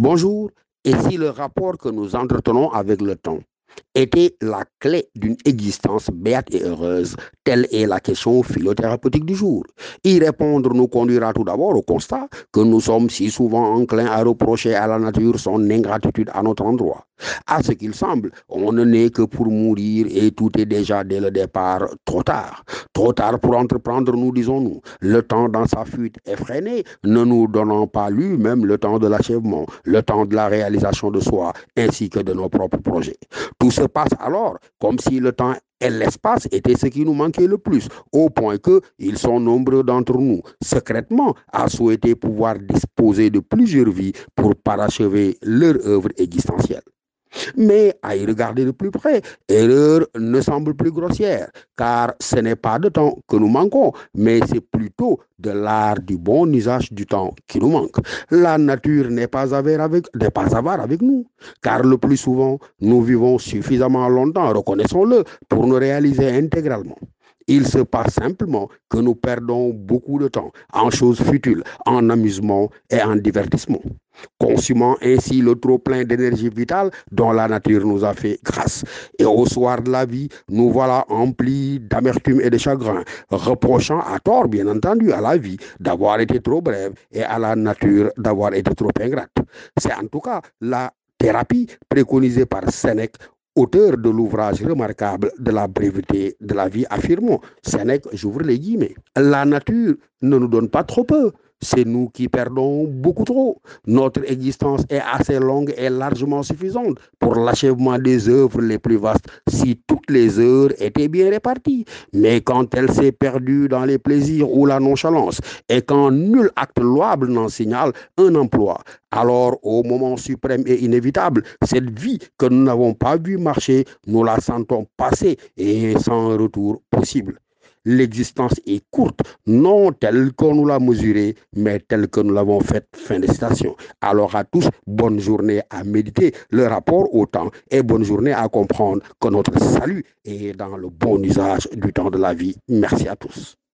Bonjour, si le rapport que nous entretenons avec le temps était la clé d'une existence béate et heureuse Telle est la question philothérapeutique du jour. Y répondre nous conduira tout d'abord au constat que nous sommes si souvent enclins à reprocher à la nature son ingratitude à notre endroit. À ce qu'il semble, on ne naît que pour mourir et tout est déjà dès le départ trop tard. Trop tard pour entreprendre, nous disons-nous. Le temps dans sa fuite effrénée, ne nous donnant pas lui-même le temps de l'achèvement, le temps de la réalisation de soi, ainsi que de nos propres projets. Tout se passe alors comme si le temps et l'espace était ce qui nous manquait le plus, au point que ils sont nombreux d'entre nous, secrètement, à souhaiter pouvoir disposer de plusieurs vies pour parachever leur œuvre existentielle. Mais à y regarder de plus près, erreur ne semble plus grossière, car ce n'est pas de temps que nous manquons, mais c'est plutôt de l'art du bon usage du temps qui nous manque. La nature n'est pas avare avec, pas avare avec nous, car le plus souvent, nous vivons suffisamment longtemps, reconnaissons-le, pour nous réaliser intégralement. Il se passe simplement que nous perdons beaucoup de temps en choses futiles, en amusement et en divertissement, consumant ainsi le trop-plein d'énergie vitale dont la nature nous a fait grâce. Et au soir de la vie, nous voilà emplis d'amertume et de chagrin, reprochant à tort, bien entendu, à la vie d'avoir été trop brève et à la nature d'avoir été trop ingrate. C'est en tout cas la thérapie préconisée par Sénèque auteur de l'ouvrage remarquable de la brèveté de la vie, affirmons, Sénèque, j'ouvre les guillemets, la nature ne nous donne pas trop peu, c'est nous qui perdons beaucoup trop. Notre existence est assez longue et largement suffisante pour l'achèvement des œuvres les plus vastes si les heures étaient bien réparties. Mais quand elle s'est perdue dans les plaisirs ou la nonchalance et quand nul acte louable n'en signale un emploi, alors au moment suprême et inévitable, cette vie que nous n'avons pas vu marcher, nous la sentons passer et sans retour possible l'existence est courte, non telle que nous l'a mesurée, mais telle que nous l'avons faite. Fin de citation. Alors à tous, bonne journée à méditer le rapport au temps et bonne journée à comprendre que notre salut est dans le bon usage du temps de la vie. Merci à tous.